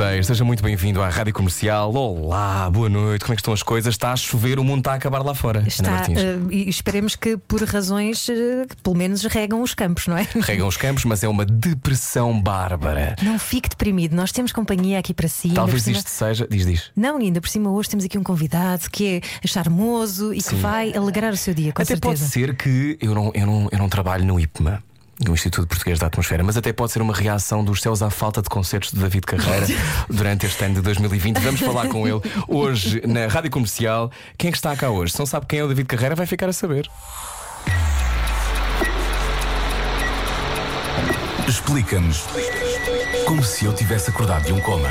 8 6, seja muito bem-vindo à Rádio Comercial. Olá, boa noite, como é que estão as coisas? Está a chover, o mundo está a acabar lá fora. Está, eh, e esperemos que por razões eh, que pelo menos regam os campos, não é? Regam os campos, mas é uma depressão bárbara. Não fique deprimido, nós temos companhia aqui para si. Talvez cima- isto seja. Diz, diz. Não, ainda por cima hoje temos aqui um convidado que é charmoso e que vai alegrar o seu dia, com até pode certeza. ser que eu não, eu, não, eu não trabalho no IPMA. No Instituto Português da Atmosfera, mas até pode ser uma reação dos céus à falta de concertos de David Carreira durante este ano de 2020. Vamos falar com ele hoje na Rádio Comercial. Quem é que está cá hoje? Se não sabe quem é o David Carreira, vai ficar a saber. Explica-nos como se eu tivesse acordado de um coma.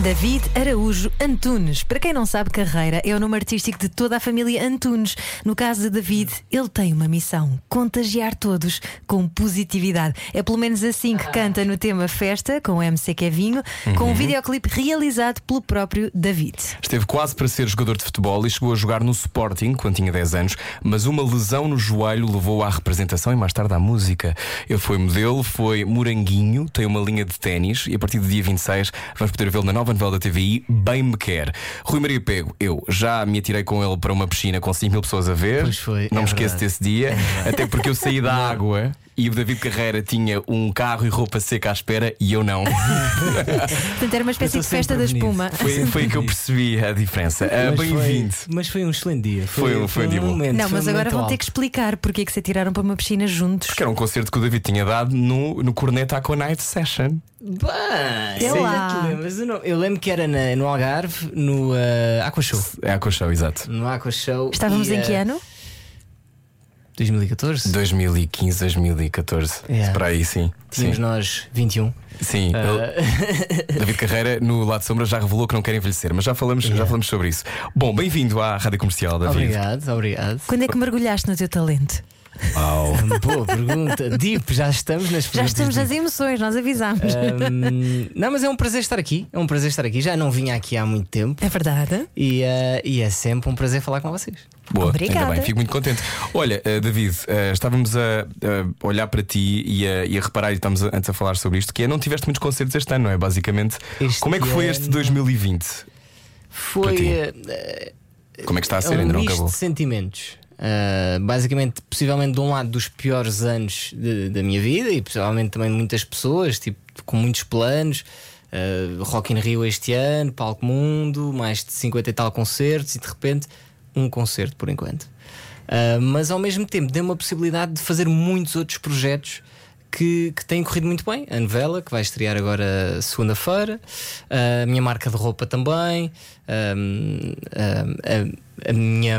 David Araújo Antunes. Para quem não sabe, Carreira é o nome artístico de toda a família Antunes. No caso de David, ele tem uma missão: contagiar todos com positividade. É pelo menos assim que canta no tema Festa, com o MC Kevinho, com um videoclipe realizado pelo próprio David. Esteve quase para ser jogador de futebol e chegou a jogar no Sporting quando tinha 10 anos, mas uma lesão no joelho levou à representação e mais tarde à música. Ele foi modelo, foi moranguinho, tem uma linha de ténis e a partir do dia 26 vamos poder vê-lo na nova novela da TVI, Bem Me Quer. Rui Maria Pego, eu já me atirei com ele para uma piscina com 5 mil pessoas a ver. Pois foi, Não é me esqueço verdade. desse dia, até porque eu saí da água. E o David Carreira tinha um carro e roupa seca à espera e eu não. Portanto, era uma espécie de festa da espuma. Foi, foi que eu percebi a diferença. Mas foi- Bem-vindo. Mas foi um excelente dia. Foi um- foi um dia bom. momento, Não, foi mas um agora vão ter que explicar porque é que se atiraram para uma piscina juntos. Que era um concerto que o David tinha dado no, no Corneta Aqua Night Session. Bem, Sei lá. Eu, não- eu lembro que era na- no Algarve, no uh, Aqua Show. É Aqua Show, exato. No Aqua Show. Estávamos e, em que uh, ano? 2014. 2015, 2014. Yeah. Para aí, sim. Tínhamos Sim. nós 21. sim. ele- David Carreira, no lado sombra, já revelou que não quer envelhecer, mas já falamos, já falamos sobre isso. Bom, bem-vindo à Rádio Comercial, David. Obrigado, obrigado. Quando é que mergulhaste no teu talento? Uau. Boa pergunta. Deep, já estamos nas Já estamos nas emoções, nós avisámos. Um, não, mas é um prazer estar aqui. É um prazer estar aqui. Já não vinha aqui há muito tempo. É verdade. E, uh, e é sempre um prazer falar com vocês. Boa, Obrigada. ainda bem, fico muito contente. Olha, eh, David, eh, estávamos a, a olhar para ti e a, e a reparar, e estamos a- antes a falar sobre isto, que é não tiveste muitos concertos este ano, não é? Basicamente, Este como é que foi este ano- 2020? Foi. Para ti. uh, Como é que está a É ser? um ainda não misto acabou? de sentimentos. Uh, basicamente, possivelmente de um lado dos piores anos de- da minha vida e possivelmente também de muitas pessoas, tipo, com muitos planos. Uh, Rock in Rio este ano, Palco Mundo, mais de 50 e tal concertos e de repente um concerto por enquto. Uh, mas ao mesmo tempo deu uma possibilidade de fazer muitos outros projetos que, que têm corrido muito bem. A novela, que vai estrear agora segunda-feira, a minha marca de roupa também, a, a- a minha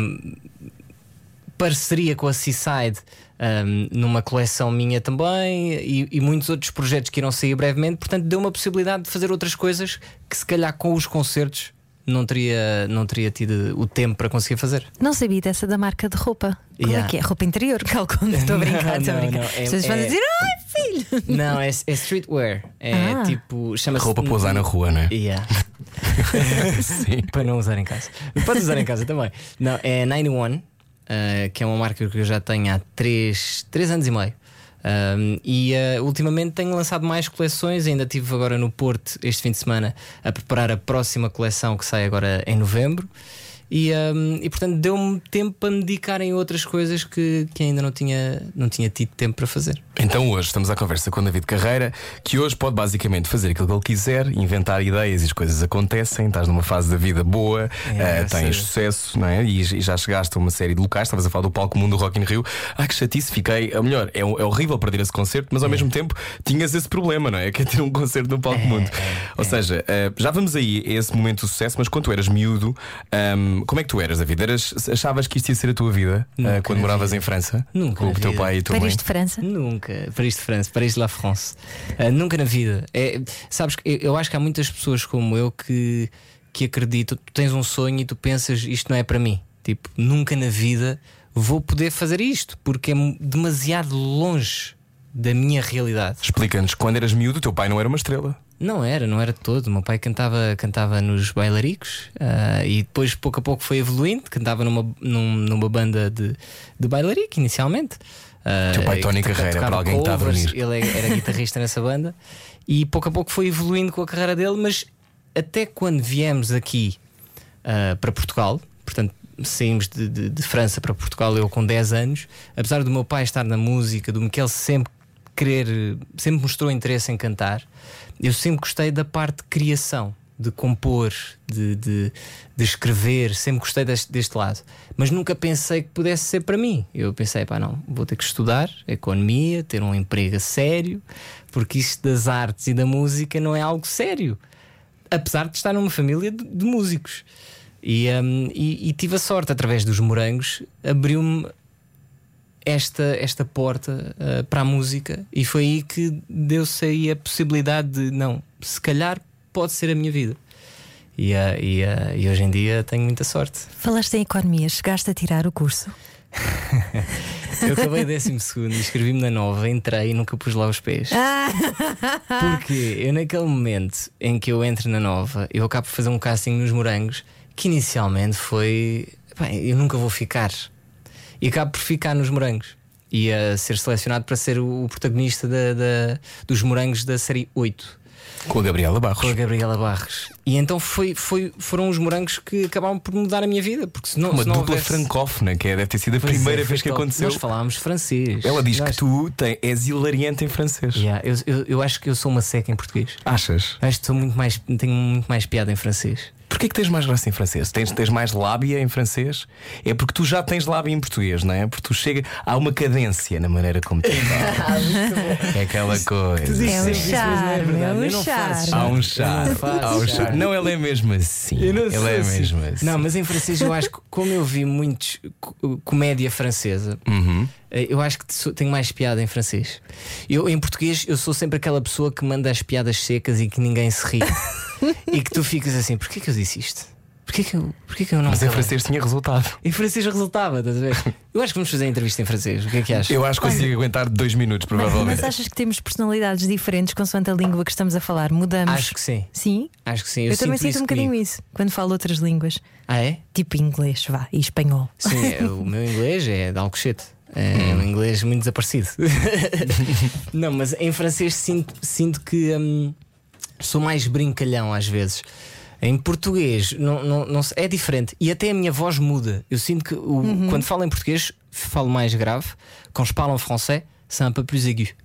parceria com a Seaside um, numa coleção minha também e, e muitos outros projetos que irão sair brevemente. Portanto, deu uma possibilidade de fazer outras coisas que, se calhar, com os concertos. Não teria, não teria tido o tempo para conseguir fazer. Não sabia dessa da marca de roupa. Qual Yeah. é que é? Roupa interior? Calculo, estou a Não, brincar, estou a não, brincar. não, As é- pessoas vão é- dizer, ai filho! Não, é, é streetwear. É Ah. tipo. Chama-se. Roupa para usar na rua, não é? Yeah. Sim. para não usar em casa. Pode usar em casa também. Não, é 91, uh, que é uma marca que eu já tenho há 3, três anos e meio. Um, e uh, ultimamente tenho lançado mais coleções. Ainda estive agora no Porto este fim de semana a preparar a próxima coleção que sai agora em novembro. E, um, e portanto deu-me tempo para me dedicar em outras coisas que, que ainda não tinha, não tinha tido tempo para fazer. Então hoje estamos à conversa com o David Carreira, que hoje pode basicamente fazer aquilo que ele quiser, inventar ideias e as coisas acontecem. Estás numa fase da vida boa, É, a tens sucesso, não é? E, e já chegaste a uma série de locais. Estavas a falar do palco Mundo do Rock in Rio. Ai que chatice, fiquei. Ou melhor, é, é horrível perder esse concerto, mas ao mesmo tempo tinhas esse problema, não é? Que é ter um concerto no palco É, Mundo. é, Ou seja, eh, já vamos aí a esse momento de sucesso, mas quando tu eras miúdo, como é que tu eras, David? Eras, achavas que isto ia ser a tua vida Nunca quando moravas em França? Nunca Com o teu pai e tua mãe? Paris de França? Nunca. Paris de França, Paris de la France. Ah, nunca na vida. É, sabes, que eu, eu acho que há muitas pessoas como eu que, que acreditam. Tu tens um sonho e tu pensas isto não é para mim. Tipo, nunca na vida vou poder fazer isto, porque é demasiado longe da minha realidade. Explica-nos, quando eras miúdo, o teu pai não era uma estrela. Não era, não era todo. O meu pai cantava, cantava nos bailaricos ah, e depois, pouco a pouco, foi evoluindo. Cantava numa, num- numa banda de, de bailarico, inicialmente. Ah, Teu pai, Tony Carreira, para alguém que está a covers. Ele é- era guitarrista nessa banda e pouco a pouco foi evoluindo com a carreira dele. Mas até quando viemos aqui ah, para Portugal, portanto. Saímos de, de- de França para Portugal, eu com 10 anos. Apesar do meu pai estar na música, do Miquel sempre querer, sempre mostrou interesse em cantar, eu sempre gostei da parte de criação, de compor, de, de, de escrever, sempre gostei deste, deste lado. Mas nunca pensei que pudesse ser para mim. Eu pensei, pá, não, vou ter que estudar economia, ter um emprego sério, porque isto das artes e da música não é algo sério. Apesar de estar numa família de, de músicos. E, hum, e- e tive a sorte, através dos morangos, abriu-me esta, esta porta ah, para a música e foi aí que deu-se aí a possibilidade de não, se calhar pode ser a minha vida. E, ah, e, ah, e hoje em dia tenho muita sorte. Falaste em economia, chegaste a tirar o curso. Eu acabei décimo segundo, inscrevi-me na nova, entrei e nunca pus lá os pés. Porque eu, naquele momento em que eu entro na nova, eu acabo por fazer um casting nos morangos que inicialmente foi. Bem, eu nunca vou ficar. E acabo por ficar nos morangos. E a ser selecionado para ser o, protagonista da- da- dos morangos da série 8 Com a Gabriela com a Barros. Gabriela Barros. E então foi, foi, foram os morangos que acabaram por mudar a minha vida. Porque se não, Uma se não dupla houvesse- francófona, que é, deve ter sido a Pois primeira é, vez que aconteceu. Nós falámos francês. Ela diz Nós- que tu tem, és hilariante em francês. Yeah, eu, eu, eu acho que eu sou uma seca em português. Achas? Acho que sou muito mais, tenho muito mais piada em francês. Porquê que tens mais graça em francês? Tens, tens mais lábia em francês? É porque tu já tens lábia em português, não é? Porque tu chega. Há uma cadência na maneira como tu falas. é aquela coisa. É um charme, é um charme. Há um Eu não charme. faço Há um charme. Não, ela é mesmo assim. Eu não Ela sou é assim. mesmo assim. Não, mas em francês eu acho que, como eu vi muitos co- comédia francesa, Uhum. Eh, eu acho que tenho mais piada em francês. Eu, em português, eu sou sempre aquela pessoa que manda as piadas secas e que ninguém se ri. e que tu ficas assim: porquê que eu disse isto? Porquê que eu, porquê que eu não Mas em francês tinha resultado. Em francês resultava, estás a ver? Eu acho que vamos fazer a entrevista em francês. O que é que achas? Eu acho que consigo aguentar dois minutos, provavelmente. mas achas que temos personalidades diferentes consoante a língua que estamos a falar? Mudamos? Acho que sim. Sim? Acho que sim. Eu, Eu, também sinto um bocadinho comigo. isso quando falo outras línguas, Ah, é? tipo inglês, vá, e espanhol. Sim, é, o meu inglês é de Alcochete. É um inglês muito desaparecido. não, mas em francês sinto, sinto que hum, sou mais brincalhão às vezes. Em português não, não, não é diferente e até a minha voz muda. Eu sinto que o- quando falo em português falo mais grave. Quand je parle en français, c'est un peu plus aigu.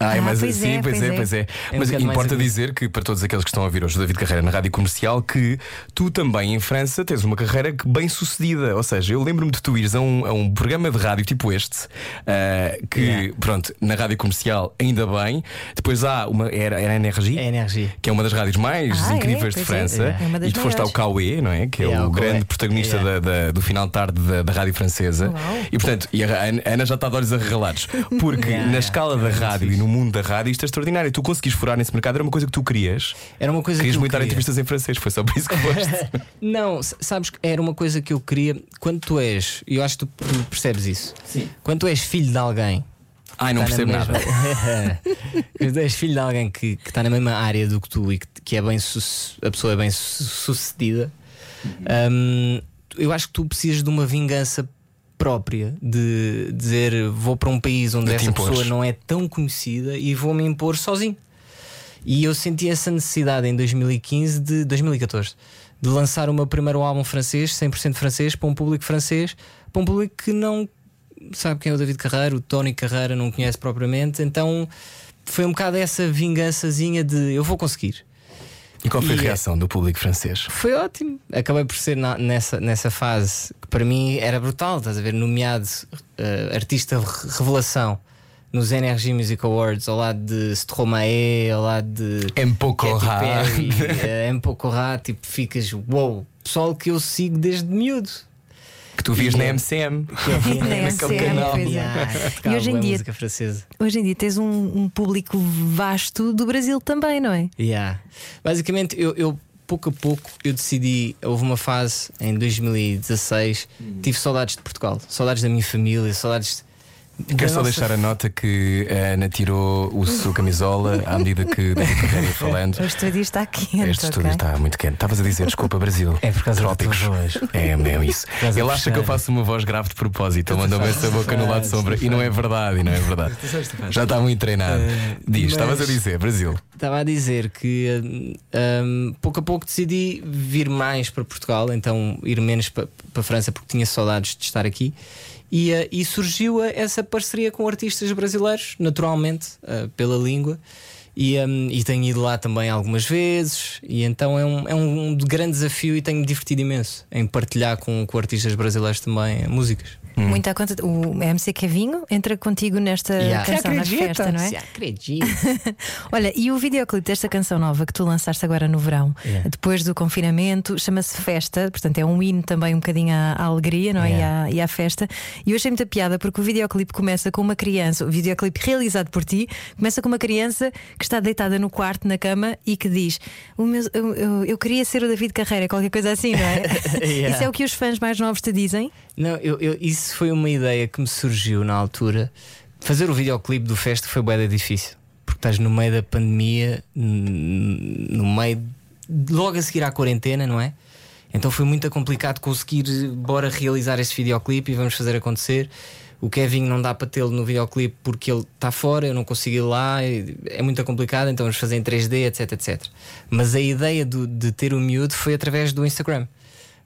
Ai, Ah, mas pois sim, é, pois é, é. pois é. É um mas mais importa dizer que, para todos aqueles que estão a ouvir hoje o David Carreira na rádio comercial, que tu também em França tens uma carreira bem sucedida. Ou seja, eu lembro-me de tu ires a um, a um programa de rádio tipo este, ah, que, Yeah. pronto, na rádio comercial, ainda bem. Depois há uma. Era, era a Energia. É. Que é uma das rádios mais Ah, é? incríveis de é. França. E tu foste ao. Cauê, não é? Que é Yeah, o grande protagonista Yeah. da- da- do final de tarde da, da rádio francesa. E portanto, e a Ana- já está de olhos arregalados. Porque na escala da rádio e no mundo da rádio isto é extraordinário. Tu conseguis furar nesse mercado, era uma coisa que tu querias. Era uma coisa Querias que eu muito dar queria. entrevistas em francês, foi só por isso que foste. Não, s- sabes que era uma coisa que eu queria quando tu és, e eu acho que tu tu percebes isso. Sim. Quando tu és filho de alguém. Ai, não está percebo na nada. mesma- Quando tu és filho de alguém que, está na mesma área do que tu e que, que é bem su- a pessoa é bem su- sucedida, hum, eu acho que tu precisas de uma vingança própria de dizer vou para um país onde De essa pessoa não é tão conhecida e vou me impor sozinho. E eu senti essa necessidade em 2015 de 2014 de lançar o meu primeiro álbum francês, 100% francês, para um público francês, para um público que não sabe quem é o David Carreira, o Tony Carreira não conhece propriamente, então foi um bocado essa vingançazinha de eu vou conseguir. E qual foi a E- reação do público francês? Foi ótimo. Acabei por ser na- nessa, nessa fase que para mim era brutal, estás a ver? Nomeado eh, artista re- revelação nos Energy Music Awards, ao lado de Stromae, ao lado de É raro. Perry, eh, M. Pocorá, tipo, ficas wow, pessoal que eu sigo desde miúdo. Que tu vias na. MCM. Na Naquele MCM, canal. pois é. E hoje em dia- música francesa. Hoje em dia tens um, um público vasto do Brasil também, não é? Yeah. Basicamente, eu, eu pouco a pouco eu decidi. Houve uma fase em 2016, tive saudades de Portugal, saudades da minha família, saudades. Quero só deixar a nota que a Ana tirou o sua camisola à medida que David falando. O estúdio está quente. Este estúdio ok? está muito quente. Estavas a dizer, desculpa, Brasil. É por causa Trópicos. voz. É mesmo isso. Ele acha que eu faço uma voz grave de propósito. Ele mandou-me essa boca no lado de sombra. E não é verdade, e não é verdade. Já está muito treinado. Diz, mas- estavas a dizer, Brasil. Estava a dizer que hum, hum, pouco a pouco decidi vir mais para Portugal, então ir menos para, para a França porque tinha saudades de estar aqui. E, eh, e surgiu eh, essa parceria com artistas brasileiros, naturalmente, eh, pela língua. E, hum, e tenho ido lá também algumas vezes. E então é um, é um grande desafio e tenho-me divertido imenso em partilhar com, com artistas brasileiros também eh, Muito à conta. O MC Kevinho entra contigo nesta Yeah. canção na festa, não é? Se acredita. Olha, e o videoclipe desta canção nova que tu lançaste agora no verão, Yeah. depois do confinamento, chama-se Festa, portanto é um hino também um bocadinho à, à alegria não é? Yeah. e, à, e à festa. E eu achei muita piada porque o videoclipe começa com uma criança, o videoclipe realizado por ti, começa com uma criança que está deitada no quarto, na cama, e que diz: o meu- eu, eu- eu queria ser o David Carreira, qualquer coisa assim, não é? Yeah. Isso é o que os fãs mais novos te dizem. Não, eu, eu- isso foi uma ideia que me surgiu na altura. Fazer o videoclipe do Festa foi bem difícil. Porque estás no meio da pandemia, no meio. logo a seguir à quarentena, não é? Então foi muito complicado conseguir, bora realizar este videoclipe e vamos fazer acontecer. O Kevin não dá para tê-lo no videoclipe porque ele está fora, eu não consigo ir lá, é muito complicado, então vamos fazer em 3D, etc, etc. Mas a ideia do- de ter o miúdo foi através do Instagram.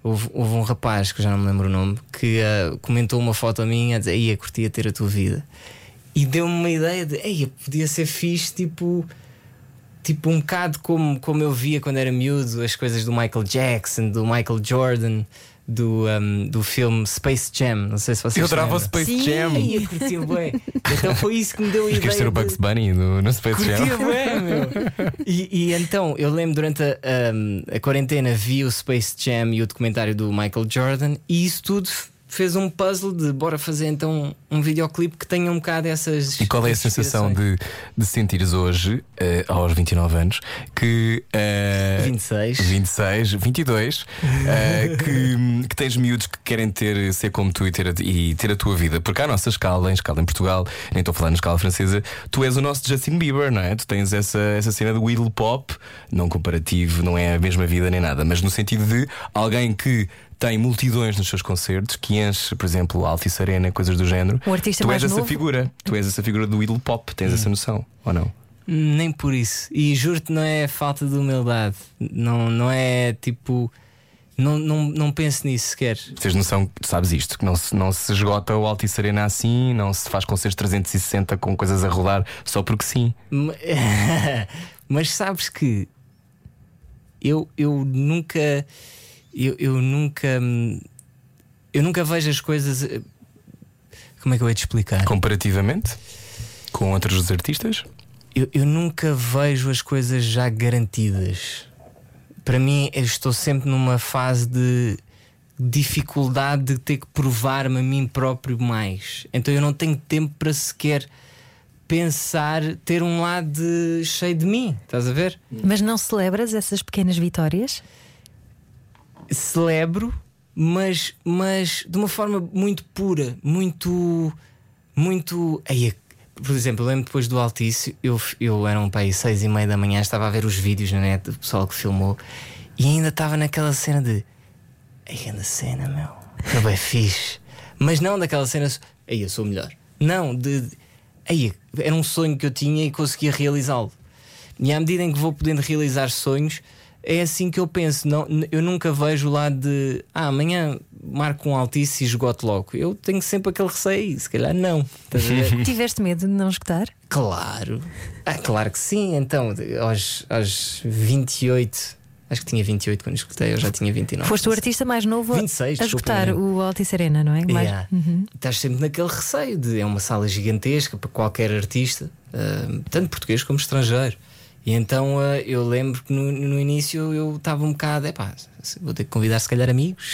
Houve, houve um rapaz, que já não me lembro o nome, que ah, comentou uma foto minha a dizer: Ia, curtia ter a tua vida. E deu-me uma ideia de: Ei, podia ser fixe, tipo. Tipo, um bocado como, como eu via quando era miúdo, as coisas do Michael Jackson, do Michael Jordan, do, um, do filme Space Jam. Não sei se vocês Eu adorava o. Space Sim. Jam. Eu curtia bué. Então foi isso que me deu a ideia. ser o Bugs Bunny no, no Space Curtia Jam? bué, meu. E, e então, eu lembro durante a, a- a quarentena vi o Space Jam e o documentário do Michael Jordan, e isso tudo fez um puzzle de bora fazer então um videoclipe que tenha um bocado essas. E qual é a sensação de, de sentires hoje, eh, aos 29 anos, que. eh, 26. 26, 22, eh, que, que tens miúdos que querem ter, ser como tu e ter, a, e ter a tua vida. Porque à nossa escala, em escala em Portugal, nem estou a falar na escala francesa, tu és o nosso Justin Bieber, não é? Tu tens essa, essa cena do Idle Pop, não comparativo, não é a mesma vida nem nada, mas no sentido de alguém que tem multidões nos seus concertos, que enche, por exemplo, a Altice Arena, coisas do género. O artista tu és essa novo? figura, tu és essa figura do Idle Pop, tens essa noção, ou não? Nem por isso. E juro-te, não é falta de humildade. Não, não é tipo. Não, não, não penso nisso sequer. Tens noção, tu sabes isto, que não se, não se esgota o Altice Arena assim, não se faz concertos 360 com coisas a rodar só porque sim. Ma- Mas sabes que eu, eu nunca. Eu, eu nunca. hum, Eu nunca vejo as coisas. eh, Como é que eu ia te explicar? Comparativamente com outros artistas, Eu, eu nunca vejo as coisas já garantidas. Para mim, eu estou sempre numa fase de dificuldade de ter que provar-me a mim próprio mais. Então eu não tenho tempo para sequer pensar ter um lado de- cheio de mim. Estás a ver? Mas não celebras essas pequenas vitórias? Celebro, mas, mas de uma forma muito pura, muito. Muito. Ei, por exemplo, eu lembro depois do Altice, eu, eu era um pai seis e meia da manhã, estava a ver os vídeos na net do pessoal que filmou e ainda estava naquela cena de. Ei, grande cena, meu. Foi bem fixe. Mas não daquela cena. Ei, eu sou melhor. Não, de. Ei, era um sonho que eu tinha e conseguia realizá-lo. E à medida em que vou podendo realizar sonhos, é assim que eu penso. Não, eu nunca vejo o lado de ah, amanhã marco um altice e esgoto logo. Eu tenho sempre aquele receio, se calhar não. Tiveste medo de não escutar? claro. Ah, claro que sim. Então, aos, aos 28, acho que tinha 28 quando escutei, eu já tinha 29. Foste o artista mais novo a- 26, a escutar né? o Altice Arena, não é? Mais- Yeah. Uhum. Estás sempre naquele receio de é uma sala gigantesca para qualquer artista, ah, tanto português como estrangeiro. E então ah, eu lembro que no, no início eu estava um bocado, é pá, vou ter que convidar se calhar amigos.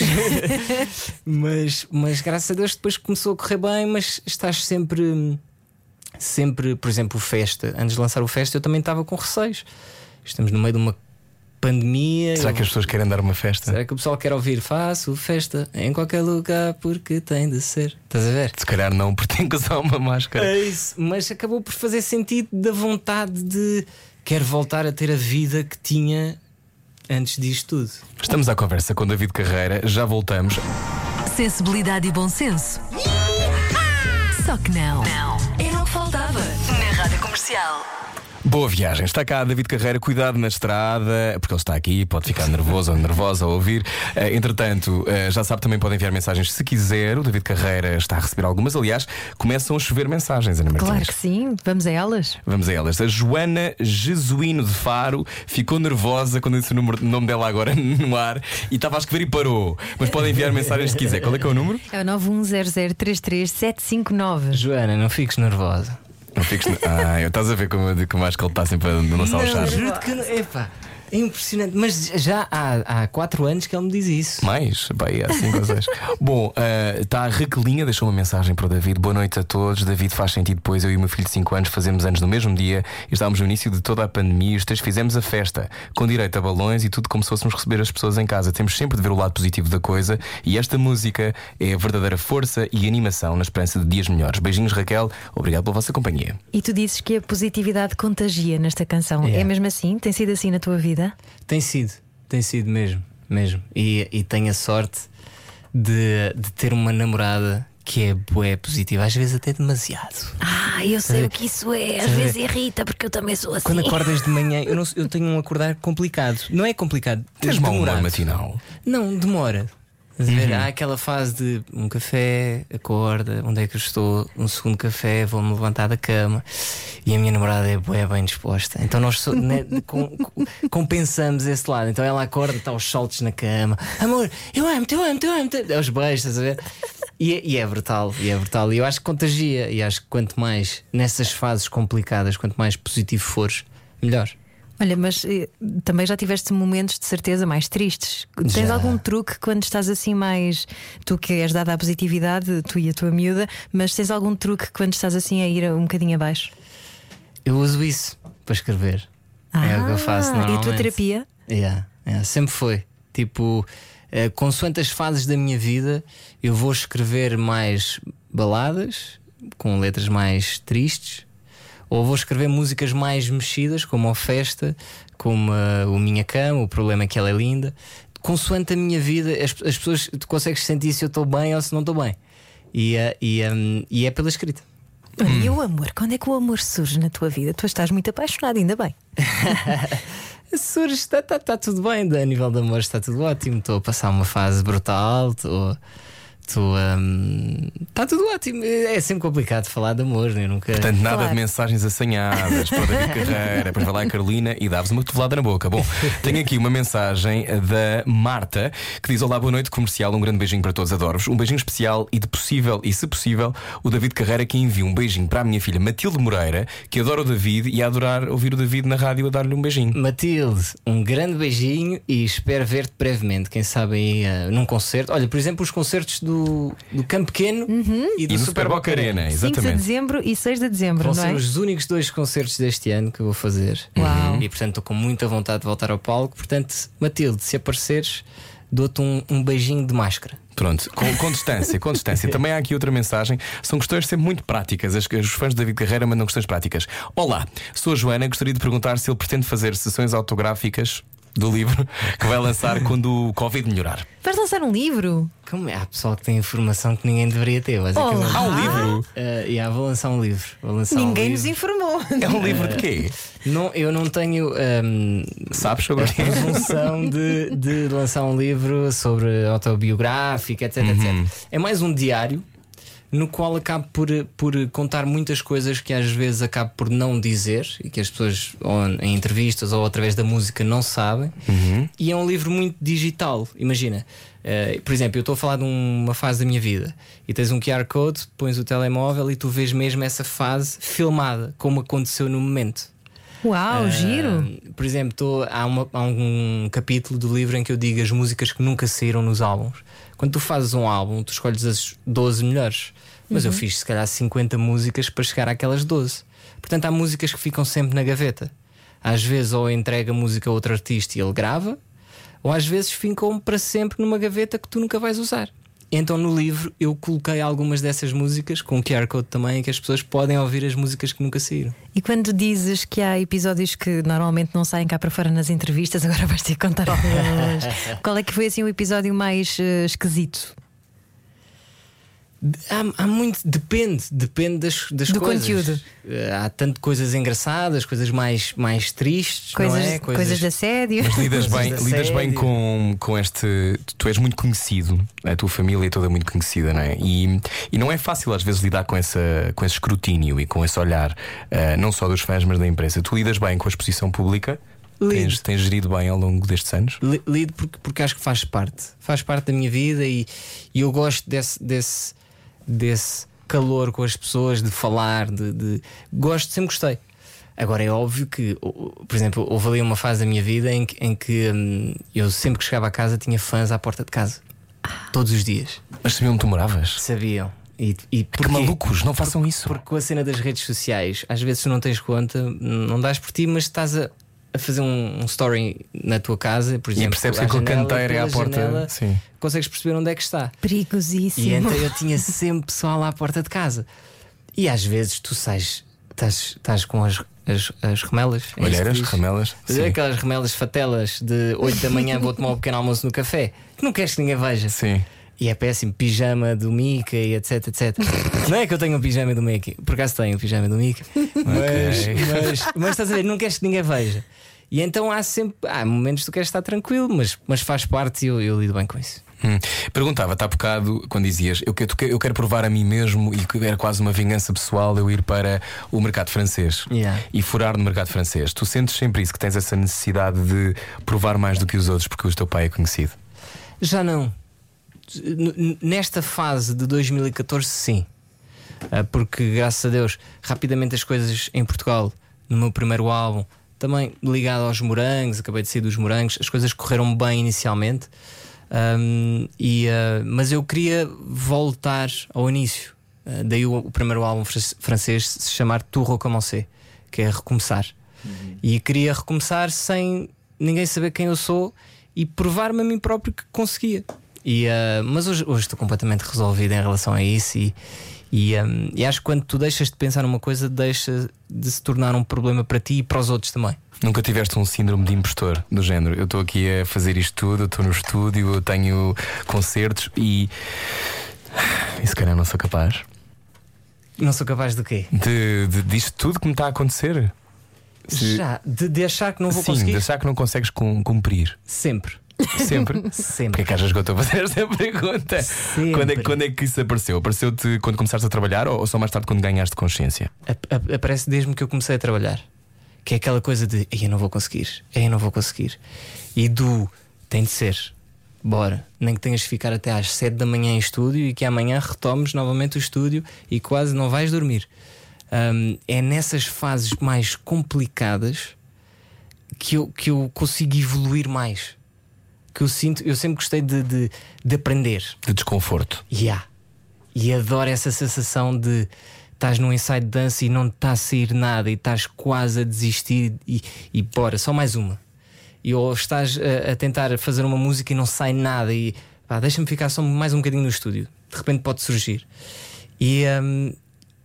mas, mas graças a Deus depois começou a correr bem, mas estás sempre, sempre, por exemplo, o Festa. Antes de lançar o Festa eu também estava com receios. Estamos no meio de uma pandemia. Será eu- que as pessoas querem dar uma festa? Será que o pessoal quer ouvir? Faço festa em qualquer lugar porque tem de ser. Estás a ver? Se calhar não, porque tem que usar uma máscara. É isso. Mas acabou por fazer sentido da vontade de quero voltar a ter a vida que tinha antes disto tudo. Estamos à conversa com David Carreira, já voltamos. Sensibilidade e bom senso. Só que não. Não. Era o que faltava na Rádio Comercial. Boa viagem. Está cá David Carreira, cuidado na estrada, porque ele está aqui, pode ficar nervoso ou nervosa a ouvir. Eh, entretanto, eh, já sabe, também pode enviar mensagens se quiser. O David Carreira está a receber algumas. Aliás, começam a chover mensagens, Ana Martins. Claro que sim, vamos a elas. Vamos a elas. A Joana Jesuíno de Faro ficou nervosa quando disse o número- nome dela agora no ar e estava a escrever e parou. Mas podem enviar mensagens se quiser. Qual é que é o número? É o 910033759. Joana, não fiques nervosa. Não fiques. Ah, eu estás a ver como, como acho que ele está sempre a lançar o charme. juro-te que. Epá, é impressionante. Mas já há, há quatro anos que ele me diz isso. Mais? Bem, há 5 ou 6. Bom, está a Raquelinha, deixou uma mensagem para o David. Boa noite a todos. David, faz sentido, pois eu e o meu filho de 5 anos fazemos anos no mesmo dia e estávamos no início de toda a pandemia e os três fizemos a festa, com direito a balões e tudo como se fôssemos receber as pessoas em casa. Temos sempre de ver o lado positivo da coisa e esta música é a verdadeira força e animação na esperança de dias melhores. Beijinhos, Raquel. Obrigado pela vossa companhia. E tu dizes que a positividade contagia nesta canção. Yeah. É mesmo assim? Tem sido assim na tua vida? Tem sido, tem sido mesmo, mesmo. E, e tenho a sorte de, de ter uma namorada que é bué positiva, às vezes até demasiado. Ah, eu sei o que isso é. Às vezes irrita, porque eu também sou assim. Quando acordas de manhã, eu, não, eu tenho um acordar complicado. Não é complicado, Tens mau humor matinal. Não, demora. Ver? Uhum. Há aquela fase de um café, acorda, onde é que eu estou? Um segundo café, vou-me levantar da cama e a minha namorada é bué bem disposta. Então nós so- né, com- com- compensamos esse lado. Então ela acorda, está aos saltos na cama, amor, eu amo-te, eu amo-te, eu amo-te. É os beijos, estás a ver? E é, e é brutal, e é brutal. E eu acho que contagia. E acho que quanto mais nessas fases complicadas, quanto mais positivo fores, melhor. Olha, mas eh, também já tiveste momentos de certeza mais tristes. Tens Já. algum truque quando estás assim mais. Tu que és dada à positividade, tu e a tua miúda, mas tens algum truque quando estás assim a ir um bocadinho abaixo? Eu uso isso para escrever. é o que eu faço Ah, E a normalmente. tua terapia? Yeah, yeah, sempre foi. Tipo, eh, consoante as fases da minha vida, eu vou escrever mais baladas, com letras mais tristes, ou vou escrever músicas mais mexidas, como a Festa, como eh, o Minha Cama, o problema é que ela é linda. Consoante a minha vida, as, as pessoas, tu consegues sentir se eu estou bem ou se não estou bem. E, eh, e, hum, e é pela escrita. Hum. E o amor? Quando é que o amor surge na tua vida? Tu estás muito apaixonado, ainda bem. Surge, está, está, está tudo bem, a nível de amor está tudo ótimo. Estou a passar uma fase brutal, estou. Estou. hum, Está tudo ótimo. É sempre complicado falar de amor, né? eu nunca. Portanto, nada Claro. de mensagens assanhadas para o David Carreira. Depois vai lá a Carolina e dá-vos uma cotovelada na boca. Bom, tenho aqui uma mensagem da Marta que diz: Olá, boa noite, comercial. Um grande beijinho para todos, adoro-vos. Um beijinho especial e, de possível e se possível, o David Carreira que envia um beijinho para a minha filha Matilde Moreira, que adora o David e a adorar ouvir o David na rádio a dar-lhe um beijinho. Matilde, um grande beijinho e espero ver-te brevemente. Quem sabe aí eh, num concerto. Olha, por exemplo, os concertos do, do Campo Pequeno e do E Super Boca Arena, 5 de exatamente. dezembro e 6 de dezembro, Vão não ser é? os únicos dois concertos deste ano que eu vou fazer. Uau. E portanto estou com muita vontade de voltar ao palco. Portanto, Matilde, se apareceres, dou-te um, um beijinho de máscara. Pronto, com, com distância, com distância. Também há aqui outra mensagem. São questões sempre muito práticas. As, os fãs de David Carreira mandam questões práticas. Olá, sou a Joana. Gostaria de perguntar se ele pretende fazer sessões autográficas do livro que vai lançar quando o Covid melhorar. Vais lançar um livro? Como é? Há pessoal que tem informação que ninguém deveria ter. Olá. Há um livro? Uh, yeah, vou lançar um livro. Vou lançar um Ninguém livro. nos informou. É um livro de quê? Não, eu não tenho um, Sabes a agora? presunção de, de lançar um livro sobre autobiográfico, etc, Uhum. etc. É mais um diário no qual acabo por, por contar muitas coisas que às vezes acabo por não dizer e que as pessoas ou em entrevistas ou através da música não sabem. Uhum. E é um livro muito digital. Imagina, eh, por exemplo, eu estou a falar de uma fase da minha vida e tens um QR Code, pões o telemóvel e tu vês mesmo essa fase filmada, como aconteceu no momento. Uau, Ah, giro. Por exemplo, tô- há, uma- há um capítulo do livro em que eu digo as músicas que nunca saíram nos álbuns. Quando tu fazes um álbum, tu escolhes as 12 melhores. Mas eu fiz se calhar 50 músicas para chegar àquelas 12. Portanto, há músicas que ficam sempre na gaveta. Às vezes, ou entrega a música a outro artista e ele grava, ou às vezes ficam para sempre numa gaveta que tu nunca vais usar. Então no livro eu coloquei algumas dessas músicas com QR Code também que as pessoas podem ouvir as músicas que nunca saíram. E quando dizes que há episódios que normalmente não saem cá para fora nas entrevistas, agora vais ter que contar alguns. Qual é que foi assim o episódio mais eh, esquisito? Há, há muito, depende, depende das, das Do coisas. conteúdo. Eh, Há tanto coisas engraçadas, coisas mais, mais tristes, Coisas, não é? coisas de assédio. Mas lidas Coisas bem, da lidas bem série. com, com este. Tu és muito conhecido, a tua família é toda muito conhecida, não é? E, e não é fácil às vezes lidar com, essa, com esse escrutínio e com esse olhar, eh, não só dos fãs, mas da imprensa. Tu lidas bem com a exposição pública? Lido. Tens, tens gerido bem ao longo destes anos? Li- Lido porque, porque acho que faz parte, faz parte da minha vida e, e eu gosto desse, desse, desse calor com as pessoas, de falar, de, de- gosto, sempre gostei. Agora é óbvio que, por exemplo, houve ali uma fase da minha vida em que, em que hum, eu sempre que chegava a casa tinha fãs à porta de casa. Todos os dias. Mas sabiam onde tu moravas? Sabiam. E, e Que porquê? malucos, não façam isso. Porque com a cena das redes sociais, às vezes tu não tens conta, não dás por ti, mas estás a, a fazer um, um story na tua casa, por exemplo. percebes que aquele canteiro é à porta, janela, sim. Consegues perceber onde é que está. Perigosíssimo. E então eu tinha sempre pessoal à porta de casa. E às vezes tu sais, estás, estás com as, as, as remelas. é Olheiras? Estás a ver Aquelas remelas fatelas de 8 da manhã vou tomar um pequeno almoço no café, que não queres que ninguém veja. Sim. E é péssimo, pijama do Mickey, etc, etc. não é que eu tenho o pijama do Mickey, por acaso tenho o pijama do Mickey, mas, mas, mas estás a ver, não queres que ninguém veja. E então há sempre, há momentos que tu queres estar tranquilo, mas, mas faz parte e eu, eu lido bem com isso. Hum. Perguntava-te há bocado quando dizias eu quero, eu quero provar a mim mesmo e que era quase uma vingança pessoal eu ir para o mercado francês Yeah. e furar no mercado francês. Tu sentes sempre isso, que tens essa necessidade de provar mais do que os outros porque o teu pai é conhecido. Já não. Nesta fase de 2014, sim. Ah, Porque, graças a Deus, rapidamente as coisas em Portugal, no meu primeiro álbum, também ligado aos morangos, acabei de sair dos morangos, as coisas correram bem inicialmente. Ahm, e, ah, mas eu queria voltar ao início. Ah, daí o, o primeiro álbum fran- francês se chamar Tout recommencer, que é recomeçar. E queria recomeçar sem ninguém saber quem eu sou e provar-me a mim próprio que conseguia. E, ah, mas hoje, hoje estou completamente resolvido em relação a isso e, e, ah, e acho que quando tu deixas de pensar numa coisa, deixa de se tornar um problema para ti e para os outros também. Nunca tiveste um síndrome de impostor do género. Eu estou aqui a fazer isto tudo, eu estou no estúdio, eu tenho concertos e. E se calhar não sou capaz Não sou capaz de quê? de, de, disto tudo que me está a acontecer. Se- Já, de, de achar que não vou Sim, conseguir? de achar que não consegues cum- cumprir. Sempre. Sempre. Sempre. Porquê é que achas que eu estou a fazer esta pergunta? Sempre. Quando é, quando é que isso apareceu? Apareceu-te quando começaste a trabalhar ou só mais tarde quando ganhaste consciência? Ap- ap- Aparece desde que eu comecei a trabalhar. Que é aquela coisa de "Ei, eu não vou conseguir, eu não vou conseguir. E do tem de ser, bora. Nem que tenhas de ficar até às 7 da manhã em estúdio e que amanhã retomes novamente o estúdio e quase não vais dormir. Hum, é nessas fases mais complicadas que eu, que eu consigo evoluir mais. Que eu sinto, eu sempre gostei de, de, de aprender. De desconforto. Yeah. E adoro essa sensação de estás num ensaio de dança e não te está a sair nada e estás quase a desistir e, e bora, só mais uma. E ou estás a, a tentar fazer uma música e não sai nada e pá, deixa-me ficar só mais um bocadinho no estúdio. De repente pode surgir. E, hum,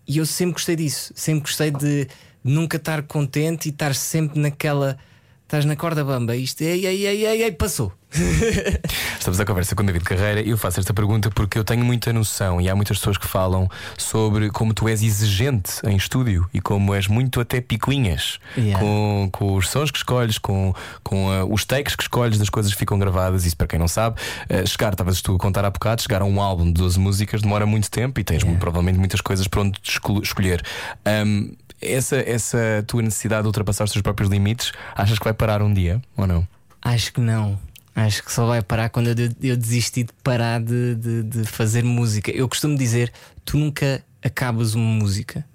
e eu sempre gostei disso. Sempre gostei de nunca estar contente e estar sempre naquela. Estás na corda bamba, isto, ei, ei, ei, ei, ei, passou. Estamos à conversa com David Carreira e eu faço esta pergunta porque eu tenho muita noção e há muitas pessoas que falam sobre como tu és exigente em estúdio e como és muito até picuinhas Yeah. com, com os sons que escolhes, com, com ah, os takes que escolhes das coisas que ficam gravadas. Isso para quem não sabe, ah, chegar, estavas tu a contar há bocado, chegar a um álbum de 12 músicas demora muito tempo e tens Yeah. provavelmente muitas coisas para onde escolher. Ahm, essa, essa tua necessidade de ultrapassar os teus próprios limites, achas que vai parar um dia ou não? Acho que não. Acho que só vai parar quando eu, eu desisti de parar de, de, de fazer música. Eu costumo dizer: tu nunca acabas uma música,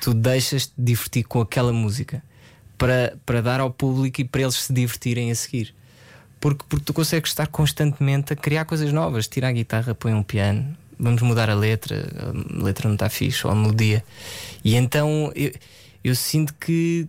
tu deixas-te divertir com aquela música para, para dar ao público e para eles se divertirem a seguir. Porque, porque tu consegues estar constantemente a criar coisas novas. Tira a guitarra, põe um piano, vamos mudar a letra, a letra não está fixe, ou a melodia. E então eu, eu sinto que,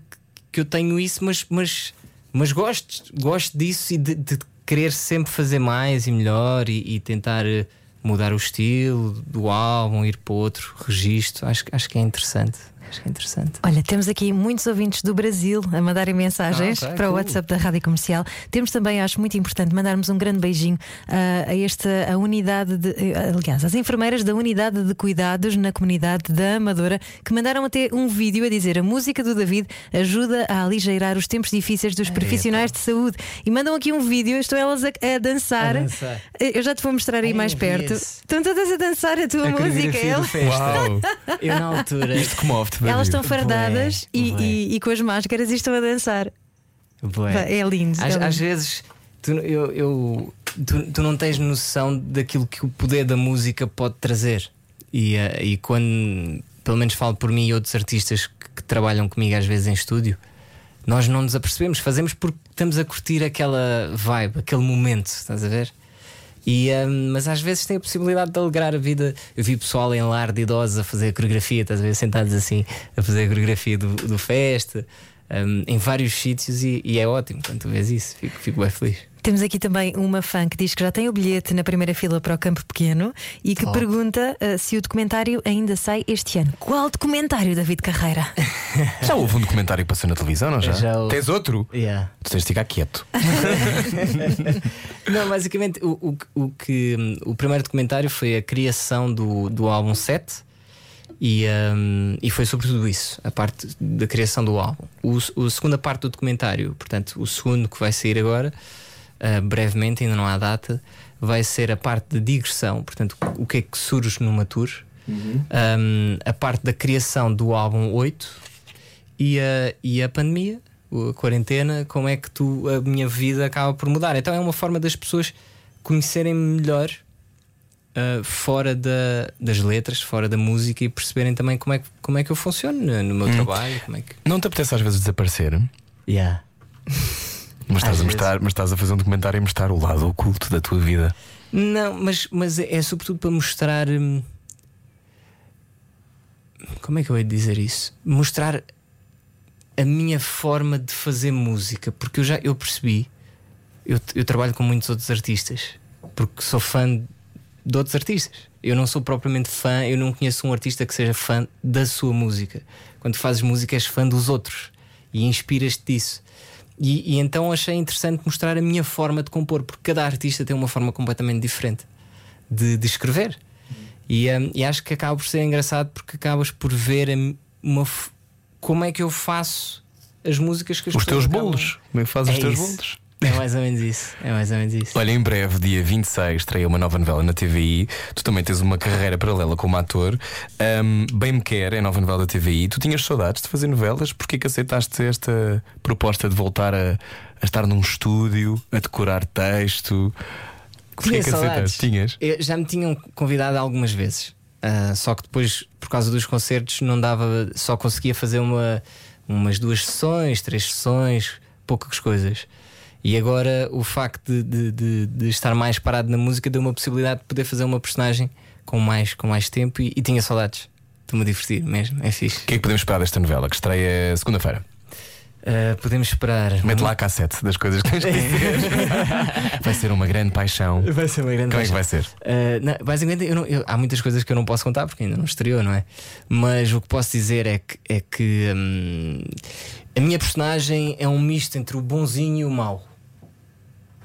que eu tenho isso, mas, mas, mas gosto, gosto disso e de, de querer sempre fazer mais e melhor e, e tentar eh, mudar o estilo do álbum, ir para outro registro. Acho, acho que é interessante. Acho que é interessante. Olha, temos aqui muitos ouvintes do Brasil a mandarem mensagens Ah, ok, para o cool. WhatsApp da Rádio Comercial. Temos também, acho muito importante, mandarmos um grande beijinho ah, a esta a unidade, de, eh, aliás, às enfermeiras da unidade de cuidados na comunidade da Amadora, que mandaram até um vídeo a dizer a música do David ajuda a aligeirar os tempos difíceis dos profissionais de saúde. E mandam aqui um vídeo, estão elas a, a dançar. A dançar. Eh, Eu já te vou mostrar aí Ai, mais perto. Estão todas a dançar a tua A música. Ela-. Uau! Eu na altura. Isto Elas estão fardadas Bué, e, bué. e- e com as máscaras e estão a dançar. Bué. É lindo. é Às, lindo. às vezes tu, eu, eu- tu, tu não tens noção daquilo que o poder da música pode trazer. E, eh, e quando, pelo menos falo por mim e outros artistas que, que trabalham comigo às vezes em estúdio, nós não nos apercebemos, fazemos porque estamos a curtir aquela vibe, aquele momento, estás a ver? E, hum, mas às vezes tem a possibilidade de alegrar a vida. Eu vi pessoal em lar de idosos a fazer a coreografia, estás a ver? Sentados assim a fazer a coreografia do, do festa, hum, em vários sítios, e, e é ótimo quando tu vês isso. Fico, fico bem feliz. Temos aqui também uma fã que diz que já tem o bilhete na primeira fila para o Campo Pequeno e que Top. pergunta ah, se o documentário ainda sai este ano. Qual documentário, David Carreira? Já houve um documentário que passou na televisão, não já? Já houve. Tens outro? Yeah. Tu tens de ficar quieto. Não, basicamente o, o, o que o primeiro documentário foi a criação do, do álbum 7 e, hum, e foi sobretudo isso, a parte da criação do álbum. O, o- a segunda parte do documentário, portanto, o segundo que vai sair agora, ah, brevemente, ainda não há data, vai ser a parte de digressão, portanto, o que é que surge numa tour, Hum, a parte da criação do álbum 8 e a, e a pandemia, a quarentena, como é que tu, a minha vida acaba por mudar. Então é uma forma das pessoas conhecerem melhor uh, fora da- das letras, fora da música e perceberem também como é, que- como é que eu funciono no, no meu trabalho. Como é que... Não te apetece às vezes desaparecer? Yeah. Mas estás, a mostrar, mas estás a fazer um documentário e mostrar o lado oculto da tua vida. Não, mas, mas é, é sobretudo para mostrar. hum, Como é que eu hei de dizer isso? Mostrar a minha forma de fazer música, porque eu já eu percebi. Eu, eu trabalho com muitos outros artistas, porque sou fã de outros artistas. Eu não sou propriamente fã, eu não conheço um artista que seja fã da sua música. Quando fazes música, és fã dos outros e inspiras-te disso. E, e então achei interessante mostrar a minha forma de compor, porque cada artista tem uma forma completamente diferente de, de escrever. E, hum, e acho que acaba por ser engraçado porque acabas por ver uma como é que eu faço as músicas que as Os pessoas teus acabam- bolos. Como é que fazes os É teus isso. bolos? É mais ou menos isso. É mais ou menos isso. Olha, em breve, dia 26, estreia uma nova novela na TVI. Tu também tens uma carreira paralela como ator. Ahm, Bem Me Quer é a nova novela da TVI. Tu tinhas saudades de fazer novelas? Porquê que aceitaste esta proposta de voltar a, a estar num estúdio, a decorar texto? Porquê Tinha que saudades. aceitaste? Tinhas? Eu- já me tinham convidado algumas vezes. Ah, só que depois, por causa dos concertos, não dava, só conseguia fazer uma, umas duas sessões, três sessões, poucas coisas. E agora o facto de, de- de- de estar mais parado na música deu uma possibilidade de poder fazer uma personagem com mais, com mais tempo e, e tinha saudades. Estou-me a divertir mesmo, é fixe. O que é que podemos esperar desta novela que estreia segunda-feira? Ah, podemos esperar. Mete lá a cassete das coisas que tens que dizer. vai ser uma grande paixão. Vai ser uma grande Como é que paixão. vai ser? Uh, não, basicamente, eu não- eu- há muitas coisas que eu não posso contar porque ainda não estreou, não é? Mas o que posso dizer é que, é que hum, a minha personagem é um misto entre o bonzinho e o mau.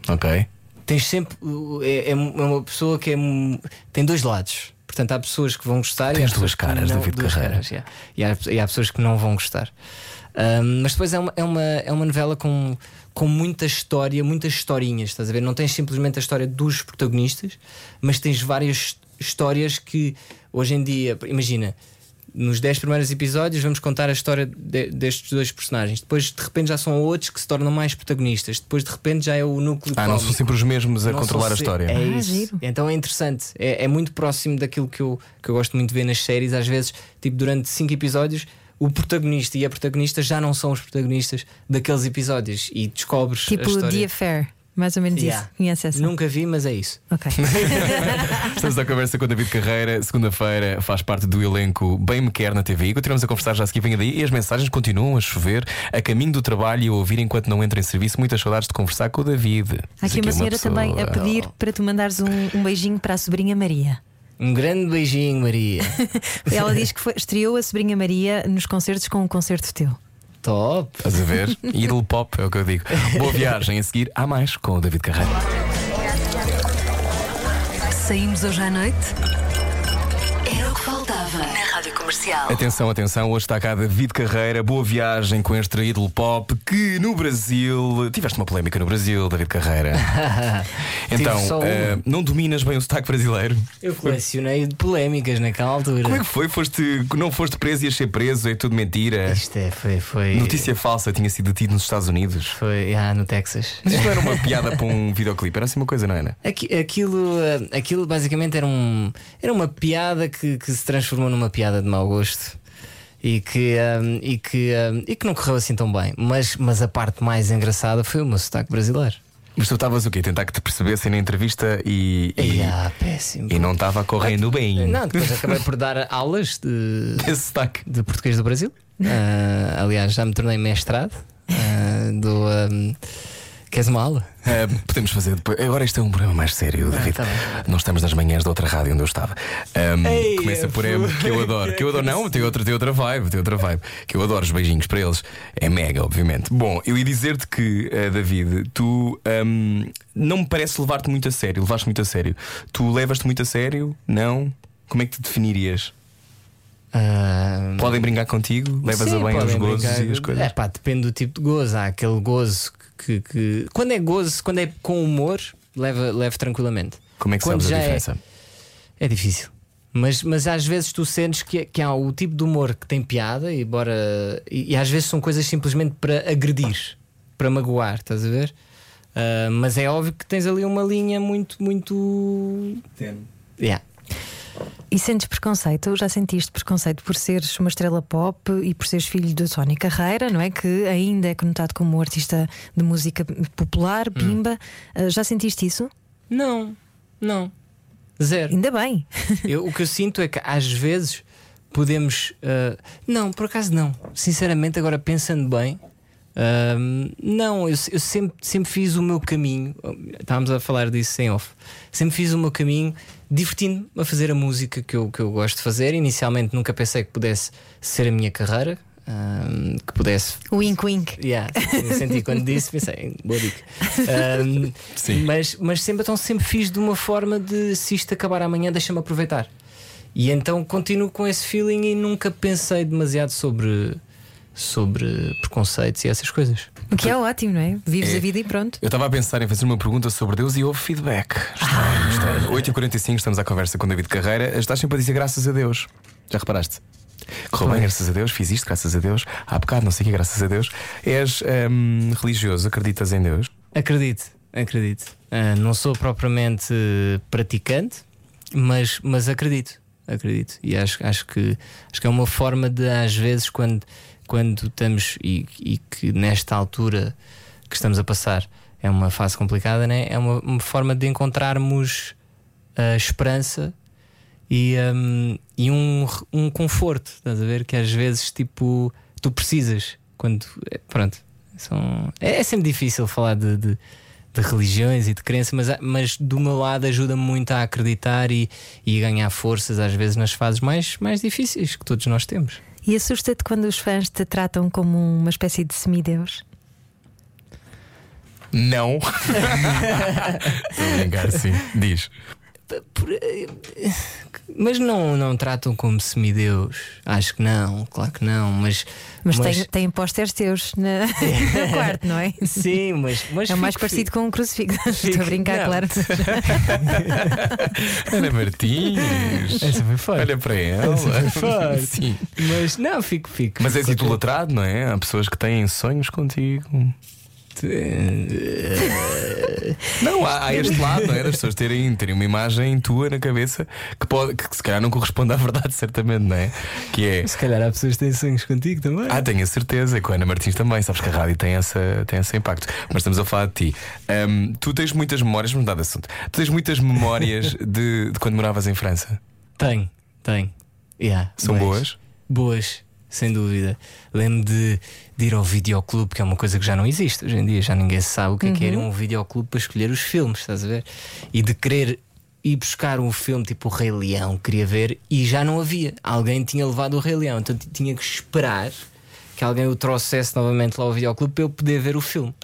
Ok. Tens sempre. uh, É, é uma pessoa que é, um- tem dois lados. Portanto, há pessoas que vão gostar e Tens há pessoas duas caras, não, David duas Carreira. caras, yeah. e, há, e há pessoas que não vão gostar. Hum, mas depois é uma, é, uma, é uma novela com, com muita história, muitas historinhas, estás a ver? Não tens simplesmente a história dos protagonistas, mas tens várias histórias que hoje em dia, imagina, nos 10 primeiros episódios vamos contar a história de- destes dois personagens. Depois de repente já são outros que se tornam mais protagonistas. Depois de repente já é o núcleo Ah, não são cómico. sempre os mesmos a Não controlar a história. É Ah, isso. giro. Então é interessante. É, é muito próximo daquilo que eu, que eu gosto muito de ver nas séries. Às vezes, tipo, durante cinco episódios, o protagonista e a protagonista já não são os protagonistas daqueles episódios e descobres Tipo. The Affair. Mais ou menos Yeah. isso. Conhece essa? Nunca vi, mas é isso. Ok. Estamos à conversa com o David Carreira. Segunda-feira faz parte do elenco Bem Me Quer na TV. E continuamos a conversar já a seguir. Venha daí. E as mensagens continuam a chover a caminho do trabalho e a ouvir enquanto não entra em serviço. Muitas saudades de conversar com o David. Há Diz aqui uma senhora pessoa- também a pedir para tu mandares um, um beijinho para a sobrinha Maria. Um grande beijinho, Maria. Ela diz que foi- estreou a sobrinha Maria nos concertos com um concerto teu. Top. Estás a ver? Idol pop é o que eu digo. Boa viagem. A seguir, há mais com o David Carreira. Saímos hoje à noite? Comercial. Atenção, atenção, hoje está cá David Carreira, boa viagem com este ídolo pop que no Brasil. Tiveste uma polémica no Brasil, David Carreira. então, eh, não dominas bem o sotaque brasileiro? Eu colecionei de polémicas naquela altura. Como é que foi? Foste, não foste preso e ias ser preso? É tudo mentira. Isto é, foi. foi Notícia falsa, tinha sido detido nos Estados Unidos. Foi ah, no Texas. Mas isto não era uma piada para um videoclipe, era assim uma coisa, não era? Aqui- Aquilo, eh, aquilo basicamente era, um, era uma piada que, que se transformou numa piada de mau gosto e que, ehm, e, que, ehm, e que não correu assim tão bem. Mas, mas a parte mais engraçada foi o meu sotaque brasileiro. Mas tu estavas o quê? Tentar que te percebessem na entrevista e. E, ah, péssimo. e não estava correndo bem. Não, depois acabei por dar aulas de, Esse sotaque. de português do Brasil. Ah, aliás, já me tornei mestrado ah, do. ehm, queres uma aula? Ah, podemos fazer depois. Agora isto é um programa mais sério, David. tá bem. Nós estamos nas manhãs da outra rádio onde eu estava. Ahm, Ei, começa por M, que eu adoro. Que eu adoro. Não, tem outra, tem outra vibe, tem outra vibe. Que eu adoro os beijinhos para eles. É mega, obviamente. Bom, eu ia dizer-te que, ah, David, tu ahm, não me parece levar-te muito a sério. Levaste muito a sério. Tu levas-te muito a sério? Não? Como é que te definirias? Ah, Podem brincar contigo? Levas Sim, a bem os gozos brincar. e as coisas? É pá, depende do tipo de gozo. Há aquele gozo que, que- Quando é gozo, quando é com humor, leva, leva tranquilamente. Como é que Quando sabes a é- diferença? É difícil. Mas, mas às vezes tu sentes que, que há o tipo de humor que tem piada, e, bora, e, e às vezes são coisas simplesmente para agredir, para magoar, estás a ver? Ah, mas é óbvio que tens ali uma linha muito, muito. Yeah. E sentes preconceito? Já sentiste preconceito por seres uma estrela pop e por seres filho do Tony Carreira, não é? Que ainda é conotado como um artista de música popular, pimba. Ah, Já sentiste isso? Não, não. Zero. Ainda bem. Eu- o que eu sinto é que às vezes podemos. ah, não, por acaso não. Sinceramente, agora pensando bem, ah, não, eu, eu sempre, sempre fiz o meu caminho. Estávamos a falar disso em off. Sempre fiz o meu caminho divertindo-me a fazer a música que eu, que eu gosto de fazer. Inicialmente nunca pensei que pudesse ser a minha carreira, ah, que pudesse Wink, wink. Yeah, senti quando disse, pensei, boa dica. Sim. Mas, mas sempre, então, sempre fiz de uma forma de se isto acabar amanhã, deixa-me aproveitar. E então continuo com esse feeling e nunca pensei demasiado sobre, sobre preconceitos e essas coisas. O que é ótimo, não é? Vives É. a vida e pronto. Eu estava a pensar em fazer uma pergunta sobre Deus e houve feedback. Estranho, estranho. 8h45, estamos à conversa com David Carreira. Estás sempre a dizer graças a Deus. Já reparaste? Correu bem, graças a Deus, fiz isto, graças a Deus. Há bocado, não sei o que, graças a Deus. És hum, religioso, acreditas em Deus? Acredito, acredito. Ah, não sou propriamente praticante, mas, mas acredito, acredito. E acho, acho, que, acho que é uma forma de, às vezes, quando, quando estamos e, e que nesta altura que estamos a passar é uma fase complicada, né? é uma, uma forma de encontrarmos a esperança e, hum, e um, um conforto, estás a ver? Que às vezes tipo tu precisas quando é, pronto. São, é, é sempre difícil falar de, de, de religiões e de crenças, mas, mas do meu lado ajuda-me muito a acreditar e, e ganhar forças, às vezes, nas fases mais, mais difíceis que todos nós temos. E assusta-te quando os fãs te tratam como uma espécie de semideus? Não. Estou a brincar, sim. Diz. Por- eh, Mas não, não tratam como semideus. Acho que não, claro que não. Mas, Mas, Tem, tem pósteres teus na- no quarto, não é? Sim, mas, mas É o mais fico- parecido com um crucifixo. Estou a Fico- brincar, não. claro. Ana Martins. Essa foi forte. Olha para ela. foi forte. Sim. Mas não, fico, fico. Mas és fico idolatrado, não é? Há pessoas que têm sonhos contigo. Não, há, há este lado, não é? Das pessoas terem, terem uma imagem tua na cabeça que, pode, que se calhar não corresponde à verdade, certamente, não é? Que é. Se calhar há pessoas que têm sonhos contigo também. Ah, tenho a certeza, com a Ana Martins também, sabes que a rádio tem, essa, tem esse impacto. Mas estamos a falar de ti. Ahm, tu tens muitas memórias, vamos mudar de assunto. Tu tens muitas memórias de, de quando moravas em França. Tenho, tenho. Yeah, São boas? Boas, sem dúvida. Lembro de, de ir ao videoclube, que é uma coisa que já não existe hoje em dia, já ninguém sabe o que é que é ir a um videoclube para escolher os filmes, estás a ver? E de querer ir buscar um filme tipo o Rei Leão, queria ver, e já não havia. Alguém tinha levado o Rei Leão, então tinha que esperar que alguém o trouxesse novamente lá ao videoclube para eu poder ver o filme.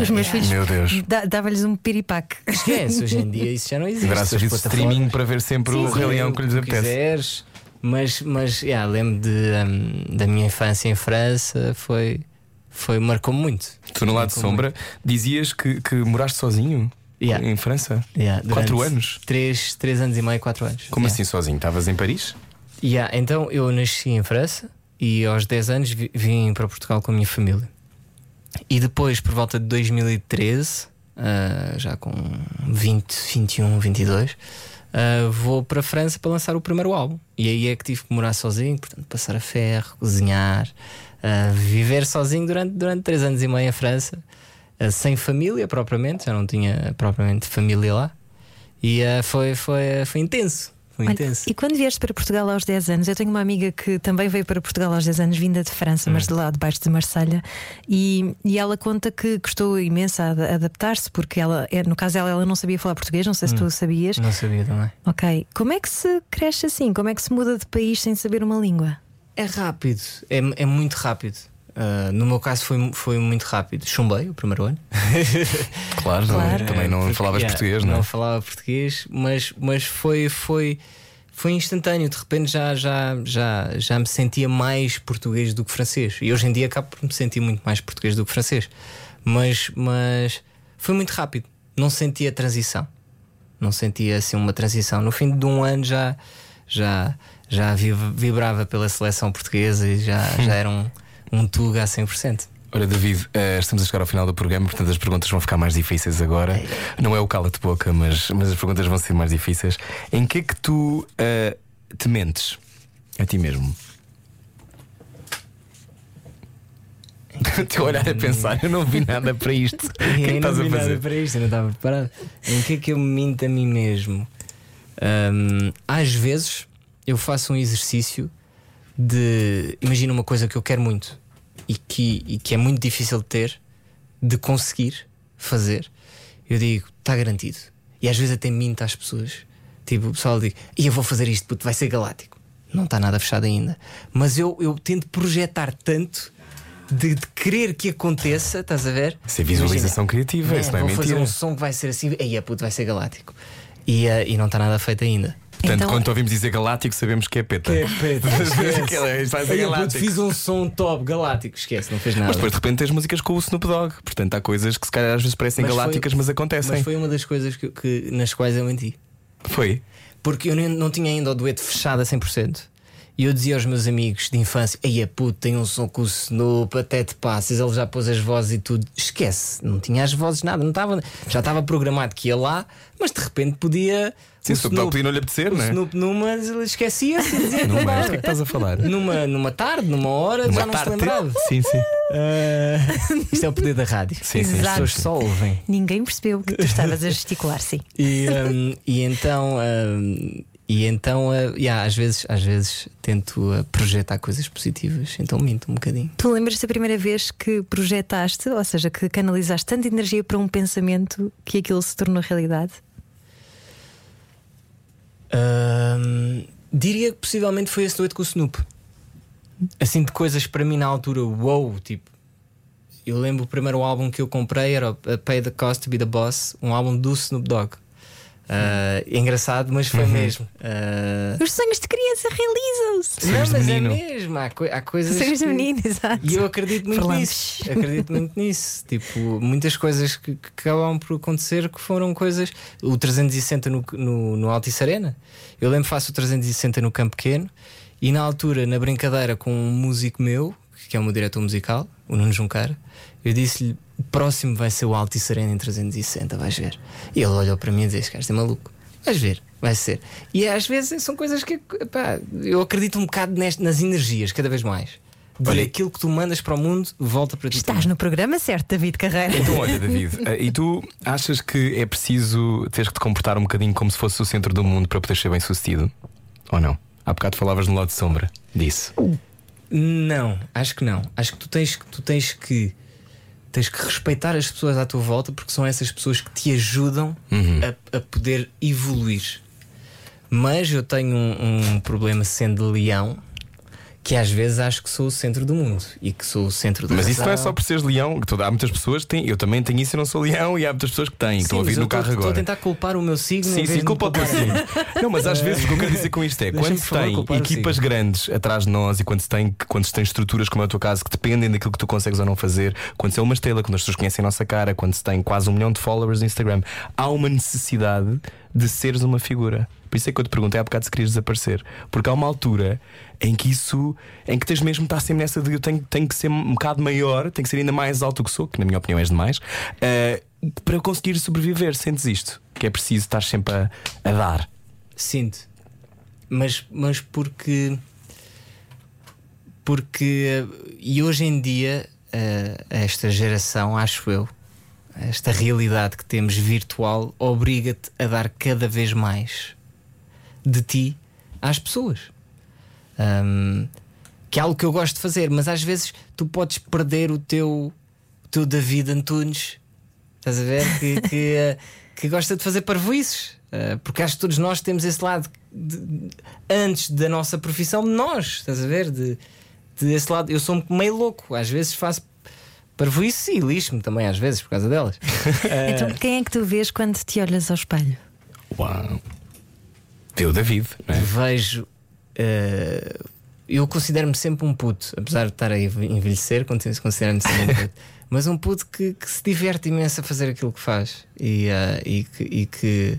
Os meus filhos Meu Deus. dava-lhes um piripaque. Esquece, hoje em dia isso já não existe. Graças a streaming para ver sempre o Sim, Rei Leão o que lhes apetece. quiseres, mas, mas yeah, lembro de, um, da minha infância em França, foi, foi marcou muito. Tu no lado de sombra dizias que, que moraste sozinho Yeah. em França? Yeah, Quatro anos? Três, três anos e meio, quatro anos. Como Yeah. assim sozinho? Estavas em Paris? Yeah, então eu nasci em França e aos 10 anos vi- vim para Portugal com a minha família. E depois, por volta de 2013, ah, já com 20, 21, 22, ah, vou para a França para lançar o primeiro álbum. E aí é que tive que morar sozinho, portanto, passar a ferro, cozinhar, ah, viver sozinho durante, durante 3 anos e meio em França, ah, sem família propriamente, já não tinha propriamente família lá. E foi, foi, foi intenso. Olha, intenso. e quando vieste para Portugal aos 10 anos, eu tenho uma amiga que também veio para Portugal aos 10 anos, vinda de França, Hum. mas de lá, de baixo de Marselha, e, e ela conta que gostou imenso a ad- adaptar-se, porque ela, é, no caso dela, ela não sabia falar português, não sei se Hum. tu sabias. Não sabia também. Ok, como é que se cresce assim? Como é que se muda de país sem saber uma língua? É rápido, é, é muito rápido. Ah, no meu caso foi, foi muito rápido. Chumbei o primeiro ano. Claro, não é? Claro. também não Porque, falavas yeah, português, não é? Não falava português, mas, mas foi, foi, foi instantâneo. De repente já, já, já, já me sentia mais português do que francês. E hoje em dia acabo por me sentir muito mais português do que francês. Mas, mas foi muito rápido. Não sentia transição. Não sentia assim uma transição. No fim de um ano já, já, já vi- vibrava pela seleção portuguesa e já, já era um, um Tuga a 100%. Ora, David, eh, estamos a chegar ao final do programa, portanto as perguntas vão ficar mais difíceis agora. Não é o cala-te boca, mas, mas as perguntas vão ser mais difíceis. Em que é que tu eh, te mentes a ti mesmo? O teu olhar a pensar, eu não vi nada para isto. O que é que Eu estás não a vi nada para isto, eu não estava preparado. Em que é que eu me minto a mim mesmo? Hum, às vezes eu faço um exercício de. Imagina uma coisa que eu quero muito e que, e que é muito difícil de ter, de conseguir fazer. Eu digo, está garantido. E às vezes até minto às pessoas. Tipo, o pessoal diz, e eu vou fazer isto, puto, vai ser galáctico. Não está nada fechado ainda. Mas eu, eu tento projetar tanto de, de querer que aconteça, estás a ver? Isso é visualização criativa, Man, isso não é vou mentira. fazer um som que vai ser assim, aí a puto vai ser galáctico. E, eh, e não está nada feito ainda. Portanto, Então- quando ouvimos dizer galáctico, sabemos que é peta. Isto vai ser Aí, puto, galáctico. fiz um som top galáctico, esquece, não fez nada. Mas depois de repente tens músicas com o Snoop Dogg. Portanto, há coisas que se calhar às vezes parecem Mas foi- galácticas, mas acontecem. Mas foi uma das coisas que, que- nas quais eu menti. Foi. Porque eu nem- não tinha ainda o dueto fechado a 100%. E eu dizia aos meus amigos de infância: Ei, a puto, tem um som com o Snoop, até te passas. Ele já pôs as vozes e tudo. Esquece, não tinha as vozes, nada. Não estava, já estava programado que ia lá, mas de repente podia. Sim, o se o Dogg podia não lhe apetecer, não é? Snoop numa, esquecia-se e Não não mais, o que é que estás a falar? Numa, numa tarde, numa hora, já não se lembrava. Sim, sim. Isto é o poder da rádio. Sim, sim. As pessoas só ouvem. Ninguém percebeu que tu estavas a gesticular, sim. E, hum, e então, hum, e então uh, yeah, às, vezes, às vezes tento uh, projetar coisas positivas, então minto um bocadinho. Tu lembras-te da primeira vez que projetaste, ou seja, que canalizaste tanta energia para um pensamento que aquilo se tornou realidade? Diria que possivelmente foi esse noite com o Snoop. Assim, de coisas para mim na altura, wow, tipo. Eu lembro o primeiro álbum que eu comprei era Pay the Cost to Be the Boss, um álbum do Snoop Dogg. Uh, é engraçado, mas foi mesmo. Uh, Os sonhos de criança realizam-se! não, Sonhos de mas menino. é mesmo. Há, coi- há coisas. Sonhos de que- menino, exato. E eu acredito muito Falamos. nisso. Acredito muito nisso. Tipo, muitas coisas que, que acabam por acontecer que foram coisas. O 360 no, no, no Altice Arena. Eu lembro que faço o 360 no Campo Pequeno e na altura, na brincadeira com um músico meu, que é o meu diretor musical, o Nuno Juncara, eu disse-lhe: O próximo vai ser o Alto e Sereno em 360, vais ver. E ele olhou para mim e disse: Este é maluco. Vais ver, vai ser. E às vezes são coisas que pá, eu acredito um bocado nest- nas energias, cada vez mais. De Olha- aquilo que tu mandas para o mundo volta para ti. Estás também. no programa certo, David Carreira. Então, olha, David, eh, e tu achas que é preciso teres que te comportar um bocadinho como se fosse o centro do mundo para poder ser bem sucedido? Ou não? Há bocado falavas no lado de sombra disso. Não, acho que não. Acho que tu tens que tu tens que tens que respeitar as pessoas à tua volta porque são essas pessoas que te ajudam a, a poder evoluir. Mas eu tenho um, um problema sendo leão que às vezes acho que sou o centro do mundo e que sou o centro da Mas isso não é razão. só por seres leão, que toda- há muitas pessoas que têm, eu também tenho isso e não sou leão, e há muitas pessoas que têm, que estão a eu no carro estou- Estou a agora. tentar culpar o meu signo. Sim, sim, culpa o teu signo. Não, mas às vezes o que eu quero dizer com isto é quando se tem equipas grandes atrás de nós e quando se tem, quando se tem estruturas como é o teu caso que dependem daquilo que tu consegues ou não fazer, quando se é uma estrela, quando as pessoas conhecem a nossa cara, quando se tem quase um milhão de followers no Instagram, há uma necessidade de seres uma figura. Por isso é que eu te perguntei há bocado se querias desaparecer. Porque há uma altura em que isso, em que tens mesmo estar sempre nessa de eu tenho, tenho que ser um bocado maior, tenho que ser ainda mais alto que sou, que na minha opinião és demais, eh, para eu conseguir sobreviver. Sentes isto? Que é preciso estar sempre a, a dar. Sinto. Mas, mas porque. Porque. eh, E hoje em dia, eh, esta geração, acho eu, esta realidade que temos virtual, obriga-te a dar cada vez mais de ti às pessoas. Ahm, que é algo que eu gosto de fazer, mas às vezes tu podes perder o teu, o teu David Antunes, estás a ver? Que, que, eh, que gosta de fazer parvoices, Eh, porque acho que todos nós temos esse lado de- de- antes da nossa profissão, de nós, estás a ver? De, de esse lado, eu sou meio louco, às vezes faço parvoices e lixo-me também, às vezes, por causa delas. Então, quem é que tu vês quando te olhas ao espelho? Uau! O David, não é? vejo. Eh, eu considero-me sempre um puto, apesar de estar a enve- envelhecer, considero-me sempre um puto. Mas um puto que, que se diverte imenso a fazer aquilo que faz e, eh, e, que, e que,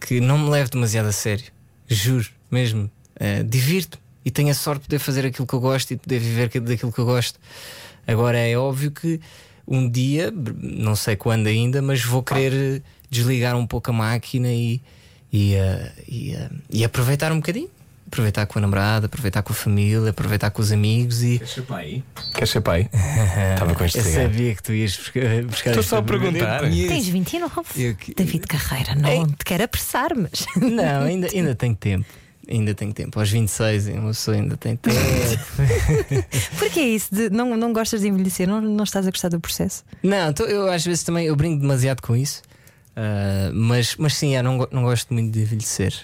que não me leve demasiado a sério. Juro, mesmo. Eh, Divirto-me e tenho a sorte de poder fazer aquilo que eu gosto e de poder viver daquilo que eu gosto. Agora é óbvio que um dia, não sei quando ainda, mas vou querer desligar um pouco a máquina e, e, eh, e, eh, e aproveitar um bocadinho. Aproveitar com a namorada, aproveitar com a família, aproveitar com os amigos e. Queres ser pai? Queres ser pai? Estava com este Eu cigarro. sabia que tu ias buscar. buscar Estou só a pergunta. perguntar. Eu. Tens 29. Eu que- David Carreira, não te quero apressar, mas. Não, ainda, ainda tenho tempo. Ainda tenho tempo. Aos 26, uma pessoa ainda tem tempo. Porquê isso? De, não, não gostas de envelhecer? Não, não estás a gostar do processo? Não, então eu às vezes também eu brinco demasiado com isso. Ah, mas, mas sim, eu não, não gosto muito de envelhecer.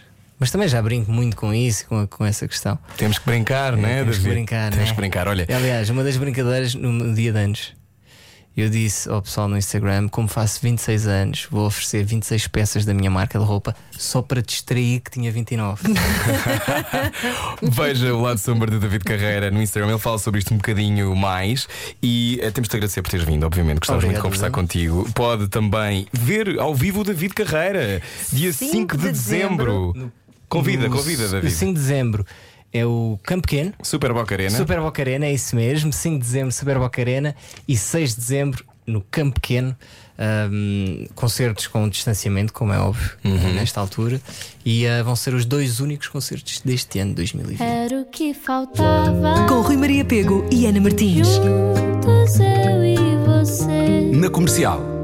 Mas também já brinco muito com isso, com, com essa questão. Temos que brincar, não é? Temos que David? brincar, Temos né? que brincar. Olha, Aliás, uma das brincadeiras no, no dia de anos, eu disse ao pessoal no Instagram: como faço 26 anos, vou oferecer 26 peças da minha marca de roupa só para distrair que tinha 29. veja o lado sombra de David Carreira no Instagram. Ele fala sobre isto um bocadinho mais. E eh, temos de agradecer por teres vindo, obviamente. Gostávamos muito de conversar contigo. Pode também ver ao vivo o David Carreira, dia 5 de, de dezembro. Convida, No- convida, no David. 5 de dezembro é o Campo Pequeno. Super Boca Arena. Super Boca Arena, é isso mesmo. 5 de dezembro, Super Boca Arena. E 6 de dezembro, no Campo Pequeno. Ahm, concertos com distanciamento, como é óbvio, Uhum. nesta altura. E ah, vão ser os dois únicos concertos deste ano, 2020. Era o que faltava. Com Rui Maria Pego e Ana Martins. Juntos eu e você. Na comercial.